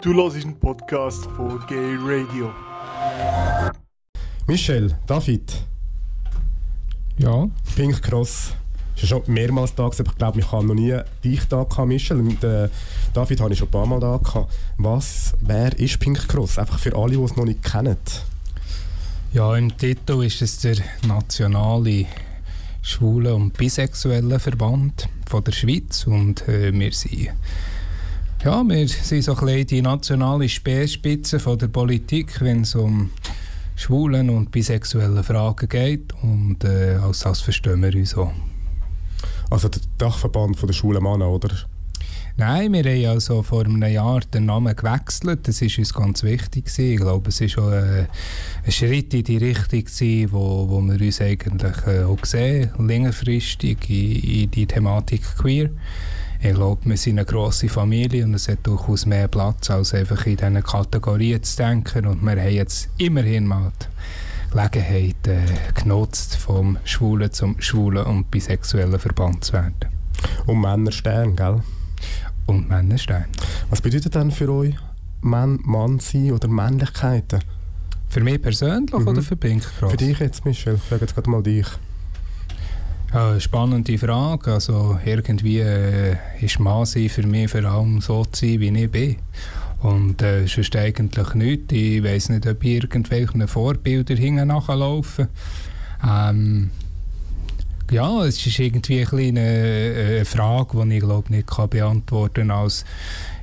Du hörst einen Podcast von Gay Radio. Michel, David. Ja. Pink Cross. Das ist schon mehrmals da aber ich glaube, ich habe noch nie dich da gehabt, Michel. Und äh, David habe ich schon ein paar Mal da gehabt. Was, wer ist Pink Cross? Einfach für alle, die es noch nicht kennen. Ja, im Titel ist es der nationale Schwule- und Bisexuelle Verband von der Schweiz und äh, wir sind ja, wir sind so ein bisschen die nationale Speerspitze von der Politik, wenn es um schwulen und bisexuelle Fragen geht. Und äh, als das verstehen wir uns auch. Also der Dachverband von der schwulen Männer, oder? Nein, wir haben also vor einem Jahr den Namen gewechselt. Das war uns ganz wichtig. Gewesen. Ich glaube, es war auch äh, ein Schritt in die Richtung, gewesen, wo, wo wir uns eigentlich äh, auch sehen, längerfristig in, in die Thematik queer. Ich glaube, wir sind eine grosse Familie und es hat durchaus mehr Platz, als einfach in diesen Kategorien zu denken. Und wir haben jetzt immerhin mal die Gelegenheit äh, genutzt, vom Schwulen zum Schwulen und Bisexuellen Verband zu werden. Und Männerstern, gell? Und Männerstern. Was bedeutet denn für euch Mann, Mann sein oder Männlichkeiten? Für mich persönlich mhm. oder für Pink Cross? Für dich jetzt, Michel. Ich frage jetzt gerade mal dich. Ja, spannende Frage. Also irgendwie äh, ist Mann für mich vor allem so zu sein, wie ich bin. Und äh, sonst eigentlich nichts. Ich weiß nicht, ob irgendwelche Vorbilder hinten nachlaufen. Ähm, ja, es ist irgendwie eine, eine Frage, die ich glaube nicht kann beantworten kann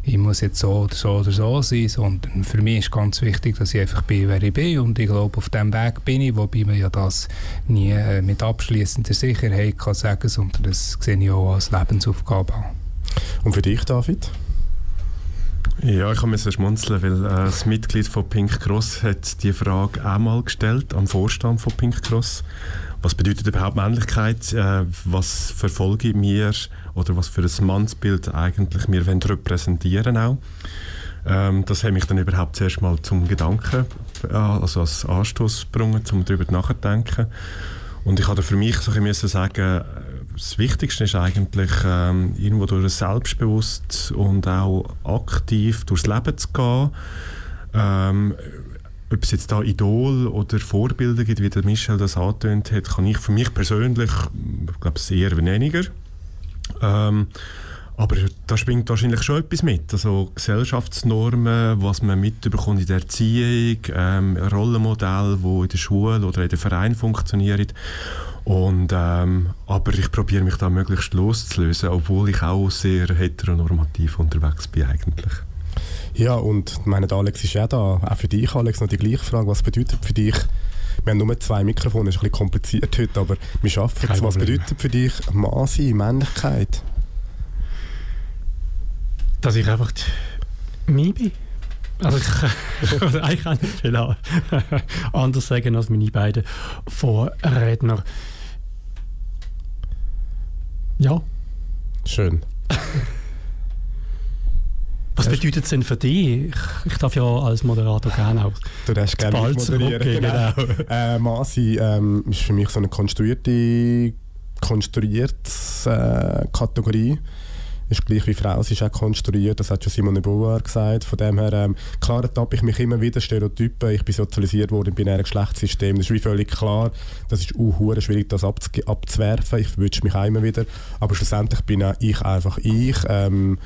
ich muss jetzt so oder so oder so sein, sondern für mich ist ganz wichtig, dass ich einfach bin, wer ich bin und ich glaube, auf dem Weg bin ich, wobei man ja das nie äh, mit abschließender Sicherheit kann sagen, sondern das sehe ich auch als Lebensaufgabe an. Und für dich, David? Ja, ich musste schmunzeln, weil äh, das Mitglied von Pink Cross hat die Frage auch mal gestellt am Vorstand von Pink Cross was bedeutet überhaupt Männlichkeit? Äh, was verfolge wir oder was für ein Mannsbild eigentlich wir wollen repräsentieren auch? Ähm, das hat mich dann überhaupt zuerst mal zum Gedanken, äh, also als Anstoß gebracht, um darüber nachzudenken. Und ich hatte für mich so ein sagen, das Wichtigste ist eigentlich, ähm, irgendwo durch selbstbewusst und auch aktiv durchs Leben zu gehen. Ähm, ob es jetzt da Idol oder Vorbilder gibt, wie der Michel das angetönt hat, kann ich für mich persönlich, ich glaube, sehr weniger. Ähm, aber da schwingt wahrscheinlich schon etwas mit. Also Gesellschaftsnormen, was man mitbekommt in der Erziehung, ähm, Rollenmodelle, die in der Schule oder in den Verein funktionieren. Und, ähm, aber ich probiere mich da möglichst loszulösen, obwohl ich auch sehr heteronormativ unterwegs bin eigentlich. Ja, und meine, Alex ist ja da. Auch für dich, Alex, noch die gleiche Frage. Was bedeutet für dich, wir haben nur zwei Mikrofone, das ist ein bisschen kompliziert heute, aber wir schaffen es. Was bedeutet für dich Mann sein, Männlichkeit? Dass ich einfach mich bin. Also ich oder eigentlich kann nicht viel anders sagen als meine beiden Vorredner. Ja. Schön. Was bedeutet es denn für dich? Ich, ich, darf ja als Moderator gerne auch du darfst gerne moderieren. Genau. genau. äh, Masi ähm, ist für mich so eine konstruierte, konstruierte äh, Kategorie. Ist gleich wie Frau, sie ist auch konstruiert, das hat schon Simone Beauvoir gesagt. Von dem her, ähm, klar ertappe ich mich immer wieder Stereotypen. Ich bin sozialisiert worden im binären Geschlechtssystem. Das ist wie völlig klar. Das ist auch schwierig, das abzuwerfen. Ich verwünsche mich auch immer wieder. Aber schlussendlich bin auch ich einfach ich. Ähm,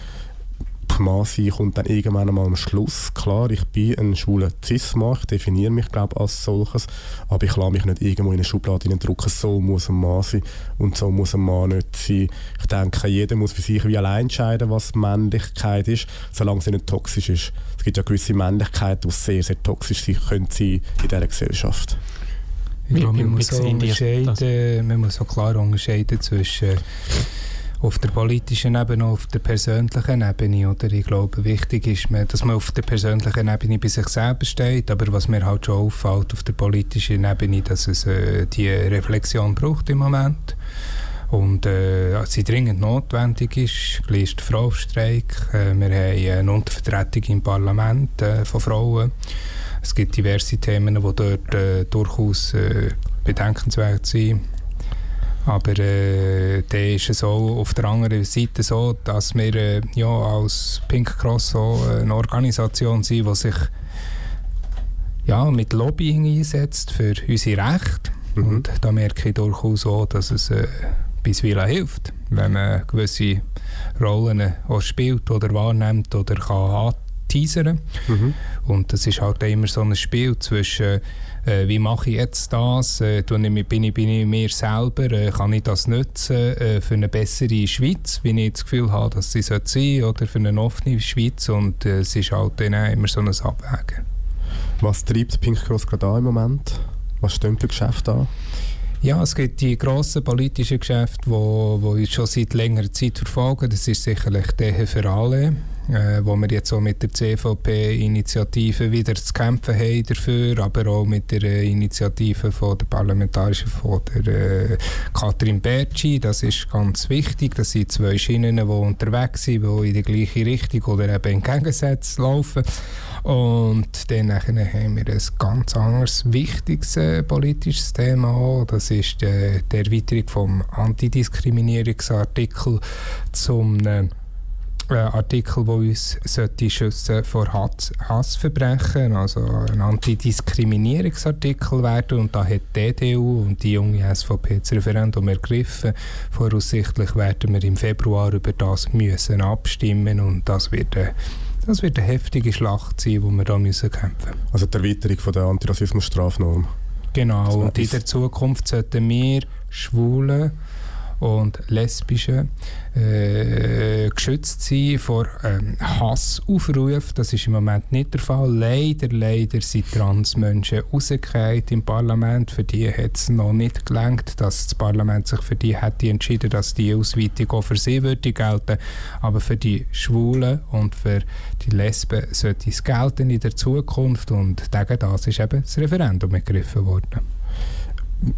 Mann sein kommt dann irgendwann einmal am Schluss. Klar, ich bin ein schwuler Cis-Mann, ich definiere mich glaube als solches, aber ich lasse mich nicht irgendwo in eine Schublade drücken, so muss ein Mann sein und so muss ein Mann nicht sein. Ich denke, jeder muss für sich wie allein entscheiden, was Männlichkeit ist, solange sie nicht toxisch ist. Es gibt ja gewisse Männlichkeiten, die sehr, sehr toxisch sein können in dieser Gesellschaft. Ich glaube, man muss, unterscheiden, man muss auch klar unterscheiden zwischen auf der politischen Ebene auf der persönlichen Ebene. Oder ich glaube, wichtig ist, dass man auf der persönlichen Ebene bei sich selber steht, aber was mir halt schon auffällt auf der politischen Ebene, dass es äh, die Reflexion braucht im Moment und äh, sie dringend notwendig ist. Gleich der Frauenstreik. Äh, wir haben eine Untervertretung im Parlament äh, von Frauen. Es gibt diverse Themen, die dort äh, durchaus äh, bedenkenswert sind. Aber äh, dann ist es auch auf der anderen Seite so, dass wir äh, ja, als Pink Cross so eine Organisation sind, die sich ja, mit Lobbying einsetzt für unsere Rechte. Mhm. Und da merke ich durchaus auch, dass es äh, bisweilen hilft, wenn man gewisse Rollen auch spielt oder wahrnimmt oder kann anteasern. Mhm. Und das ist halt immer so ein Spiel zwischen äh, wie mache ich jetzt das, äh, bin, ich, bin ich mir selber, äh, kann ich das nutzen äh, für eine bessere Schweiz, wie ich das Gefühl habe, dass sie sein sollte, oder für eine offene Schweiz und äh, es ist halt dann immer so ein Abwägen. Was treibt Pink Cross gerade an im Moment? Was stimmt für Geschäfte an? Ja, es gibt die grossen politischen Geschäfte, die wo uns schon seit längerer Zeit verfolgen. Das ist sicherlich der für alle, äh, wo wir jetzt auch mit der CVP-Initiative wieder zu kämpfen haben dafür, aber auch mit der äh, Initiative von der Parlamentarischen von der äh, Katrin Bertschi. Das ist ganz wichtig. Das sind zwei Schienen, die unterwegs sind, die in die gleiche Richtung oder eben in Gegensatz laufen. Und dann haben wir ein ganz anderes, wichtiges äh, politisches Thema auch. Das ist äh, die Erweiterung vom Antidiskriminierungsartikel zum äh, äh, Artikel, der uns sollte schützen vor Hass, Hassverbrechen, also ein Antidiskriminierungsartikel werden. Und da hat die EDU und die junge SVP das Referendum ergriffen. Voraussichtlich werden wir im Februar über das müssen abstimmen und das wird äh, das wird eine heftige Schlacht sein, wo wir da müssen kämpfen müssen. Also die Erweiterung von der Antirassismus-Strafnorm. Genau, und in der Zukunft sollten wir Schwulen und Lesbische äh, geschützt sein vor ähm, Hassaufrufen. Das ist im Moment nicht der Fall. Leider, leider sind Transmenschen rausgefallen im Parlament. Für die hat es noch nicht gelangt, dass das Parlament sich für die hätte entschieden, dass die Ausweitung auch für sie würde gelten. Aber für die Schwulen und für die Lesben sollte es gelten in der Zukunft. Und gegen das ist eben das Referendum ergriffen worden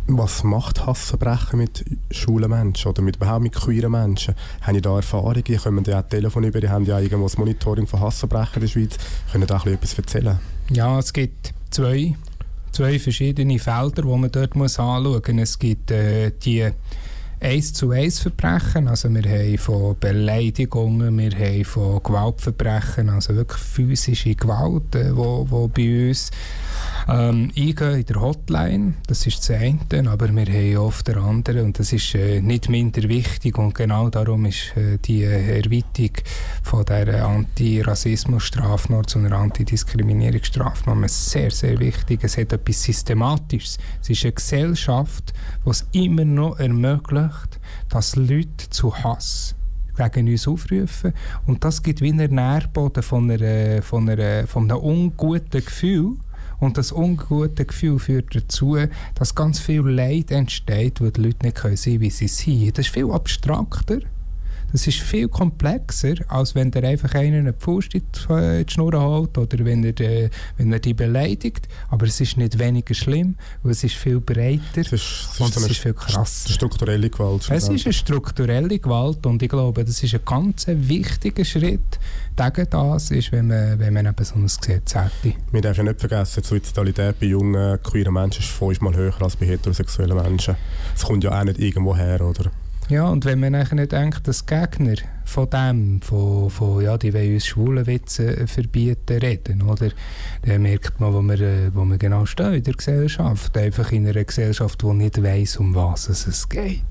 was macht Hassverbrechen mit schwulen Menschen oder mit, überhaupt mit queeren Menschen? Haben die da Erfahrungen? Die kommen ja auch Telefon über, die haben ja irgendwo das Monitoring von Hassverbrechen in der Schweiz. Können da etwas erzählen? Ja, es gibt zwei, zwei verschiedene Felder, die man dort muss anschauen muss. Es gibt äh, die 1 zu 1 Verbrechen, also wir haben von Beleidigungen, wir haben von Gewaltverbrechen, also wirklich physische Gewalt, äh, wo, wo bei uns ähm, eingehen in der Hotline, das ist das eine, aber wir haben auf der anderen und das ist äh, nicht minder wichtig und genau darum ist äh, die Erweiterung von der Antirassismus-Strafnorm zu einer Antidiskriminierungsstrafnorm sehr, sehr wichtig. Es hat etwas Systematisches. Es ist eine Gesellschaft, die es immer noch ermöglicht, dass Leute zu Hass gegen uns aufrufen. Und das gibt wie einen Nährboden von, einer, von, einer, von einem unguten Gefühl, und das ungute Gefühl führt dazu, dass ganz viel Leid entsteht, weil die Leute nicht sein können, wie sie sind. Das ist viel abstrakter. Das ist viel komplexer, als wenn der einfach einen eine Pfust in die Schnur holt oder wenn er, äh, wenn er die beleidigt. Aber es ist nicht weniger schlimm, weil es ist viel breiter es ist, es und es ist viel krasser. strukturelle Gewalt. Es ist eine strukturelle Gewalt und ich glaube, das ist ein ganz wichtiger Schritt gegen das, ist, wenn man, wenn man eben so ein Gesetz hätte. Wir dürfen nicht vergessen, die Suizidalität bei jungen, queeren Menschen ist fünfmal höher als bei heterosexuellen Menschen. Es kommt ja auch nicht irgendwo her, oder? Ja, und wenn man nachher denkt, dass Gegner von dem, von, von ja, die wollen uns schwulen Witze verbieten, reden, oder? Dann merkt man, wo man, äh, wo man genau steht in der Gesellschaft. Einfach in einer Gesellschaft, die nicht weiss, um was es geht.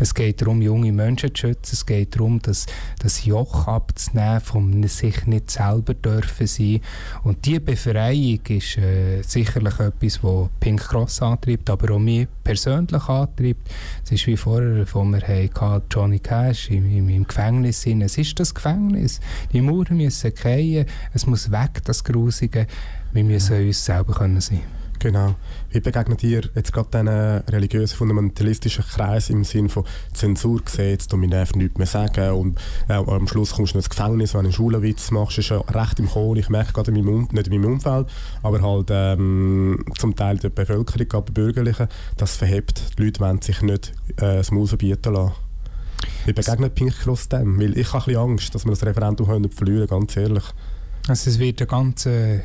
Es geht darum, junge Menschen zu schützen. Es geht darum, das, das Joch abzunehmen, von sich nicht selber dürfen sein. Und diese Befreiung ist äh, sicherlich etwas, was Pink Cross antreibt, aber auch mich persönlich antreibt. Es ist wie vorher, wo wir Johnny Cash im, im, im Gefängnis sind. Es ist das Gefängnis. Die Mauern müssen fallen. Es muss weg, das Grusige. Wir müssen uns selber können sein Genau. Wie begegnet ihr jetzt gerade diesen religiösen, fundamentalistischen Kreis im Sinne von Zensurgesetz, du mir darf nichts mehr sagen und äh, am Schluss kommst du ins Gefängnis, wenn du einen Schulenwitz machst, ist ja recht im Kohl. Ich merke gerade in meinem, um nicht in meinem Umfeld, aber halt ähm, zum Teil der Bevölkerung, gerade der Bürgerlichen, das verhebt. Die Leute wollen sich nicht äh, das Maul verbieten lassen. Wie begegnet Pink Cross dem? Weil ich habe Angst, dass wir das Referendum verlieren ganz ehrlich. Also es wird eine ganz äh,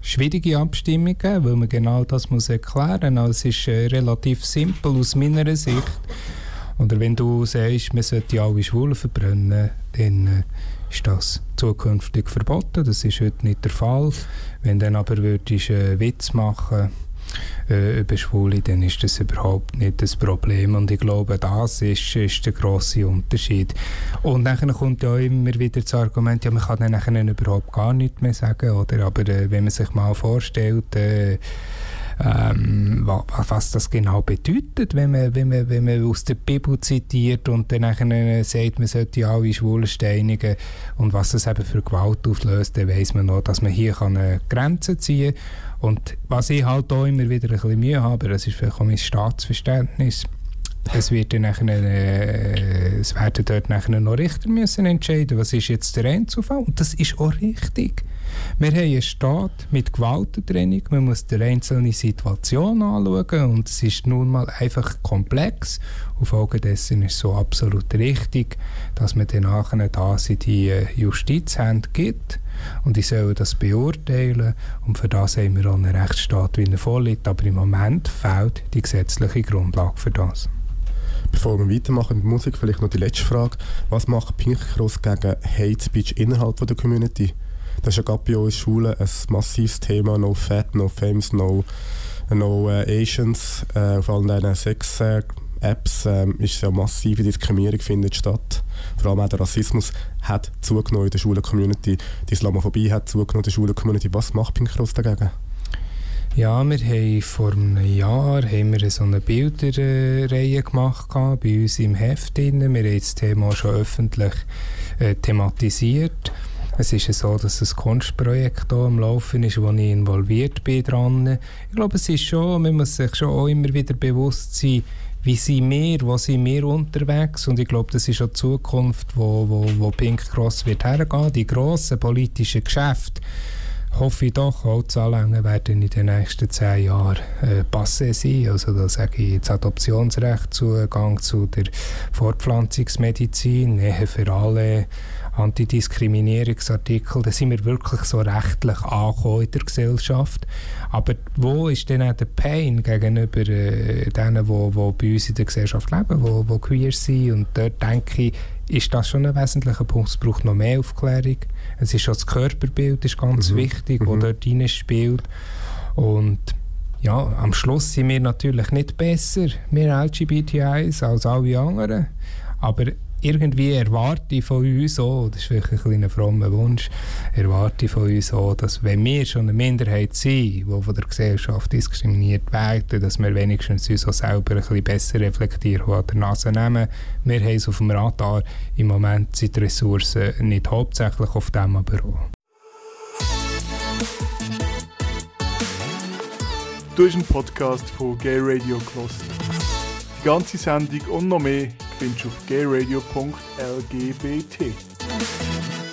schwierige Abstimmung geben, weil man genau das muss erklären muss. Also es ist äh, relativ simpel aus meiner Sicht. Oder wenn du sagst, man sollte alle Schwulen verbrennen, dann äh, ist das zukünftig verboten. Das ist heute nicht der Fall. Wenn dann aber würdest einen Witz machen äh, über Schwule, dann ist das überhaupt nicht das Problem. Und ich glaube, das ist, ist der grosse Unterschied. Und dann kommt ja immer wieder das Argument, ja, man kann dann überhaupt gar nichts mehr sagen. Oder? Aber äh, wenn man sich mal vorstellt, äh, ähm, was das genau bedeutet, wenn man, wenn, man, wenn man aus der Bibel zitiert und dann nachher sagt, man sollte alle Schwulen steinigen und was das eben für Gewalt auslöst, dann weiss man noch, dass man hier eine Grenze ziehen kann. Und was ich halt auch immer wieder ein bisschen Mühe habe, das ist vielleicht auch mein Staatsverständnis, es, wird dann nachher, äh, es werden dort nachher noch Richter müssen entscheiden, was ist jetzt der Einzelfall. Und das ist auch richtig. Wir haben einen Staat mit Gewaltentrennung, man muss die einzelne Situation anschauen und es ist nun mal einfach komplex. Und folgedessen ist es so absolut richtig, dass man dann nachher das in die äh, Justizhand gibt und ich soll das beurteilen und für das haben wir auch einen Rechtsstaat, wie er vorliegt, aber im Moment fehlt die gesetzliche Grundlage für das. Bevor wir weitermachen mit Musik, vielleicht noch die letzte Frage. Was macht Pink Cross gegen Hate Speech innerhalb der Community? Das ist ja gerade bei uns in Schulen ein massives Thema. No Fat, no Fames, no, no uh, Asians. Uh, auf allen diesen sechs uh, Apps ähm, ist ja massive Diskriminierung findet statt. Vor allem auch der Rassismus hat zugenommen in der Schulen-Community. Die Islamophobie hat zugenommen in der Schulen-Community. Was macht Pink Cross dagegen? Ja, wir haben vor einem Jahr haben wir so eine Bilderreihe gemacht bei uns im Heft. Wir haben das Thema schon öffentlich äh, thematisiert. Es ist so, dass ein Kunstprojekt hier am Laufen ist, wo ich involviert bin dran. Ich glaube, es ist schon, man muss sich schon auch immer wieder bewusst sein, wie sind wir, wo sind wir unterwegs und ich glaube, das ist auch die Zukunft, wo, wo, wo Pink Cross wird hergehen, die grossen politischen Geschäfte hoffe ich doch, auch die Anlängen werden in den nächsten zehn Jahren äh, passé sein. Also da sage ich jetzt Adoptionsrecht, Zugang zu der Fortpflanzungsmedizin, Nähe für alle, Antidiskriminierungsartikel, da sind wir wirklich so rechtlich angekommen in der Gesellschaft. Aber wo ist denn auch der Pain gegenüber äh, denen, die bei uns in der Gesellschaft leben, die, die queer sind? Und dort denke ich, ist das schon ein wesentlicher Punkt. Es braucht noch mehr Aufklärung. Es ist auch das Körperbild ist ganz mhm. wichtig, mhm. dort spielt. Und ja, am Schluss sind wir natürlich nicht besser, wir LGBTIs, als alle anderen. Aber irgendwie erwarte von uns auch, das ist vielleicht ein kleiner frommer Wunsch, erwarte von uns auch, dass wenn wir schon eine Minderheit sind, die von der Gesellschaft diskriminiert werden, dass wir wenigstens uns auch selber ein bisschen besser reflektieren und an der Nase nehmen. Wir haben es auf dem Radar, im Moment sind die Ressourcen nicht hauptsächlich auf dem, aber auch. Du hast einen Podcast von Gay Radio Kloster. Die ganze Sendung und noch mehr du auf gayradio.lgbt.